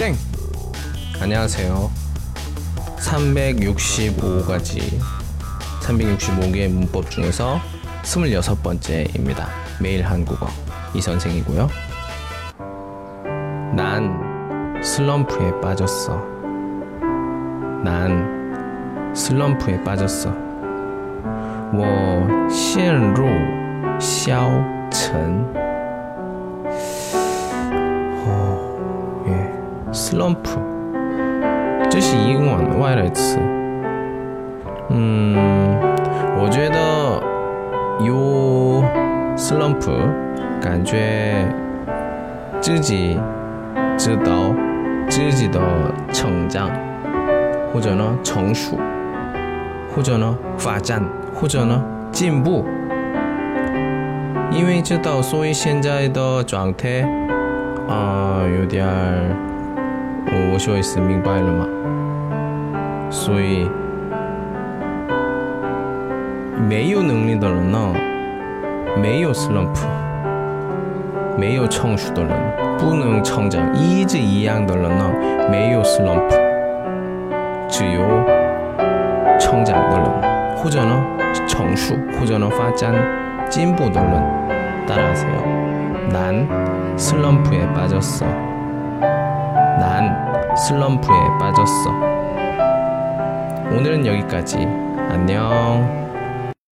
땡! 안녕하세요. 365가지, 365개의 문법 중에서 26번째입니다. 매일 한국어. 이 선생이고요. 난 슬럼프에 빠졌어. 난 슬럼프에 빠졌어. 我陷入消沉。 slump，这是英文外来词。嗯，我觉得有 slump，感觉自己知道自己的成长，或者呢成熟，或者呢发展，或者呢进步。因为知道，所以现在的状态啊、有点儿。我说意思明白了吗？所以没有能力的人呢，没有 slump，没有成熟的人，不能成长，一直一样的人呢，没有 slump，只有成长的人，或者呢成熟，或者呢发展进步的人。 따라하세요. 난 슬럼프에 빠졌어. 난 슬럼프에 빠졌어. 오늘은 여기까지. 안녕.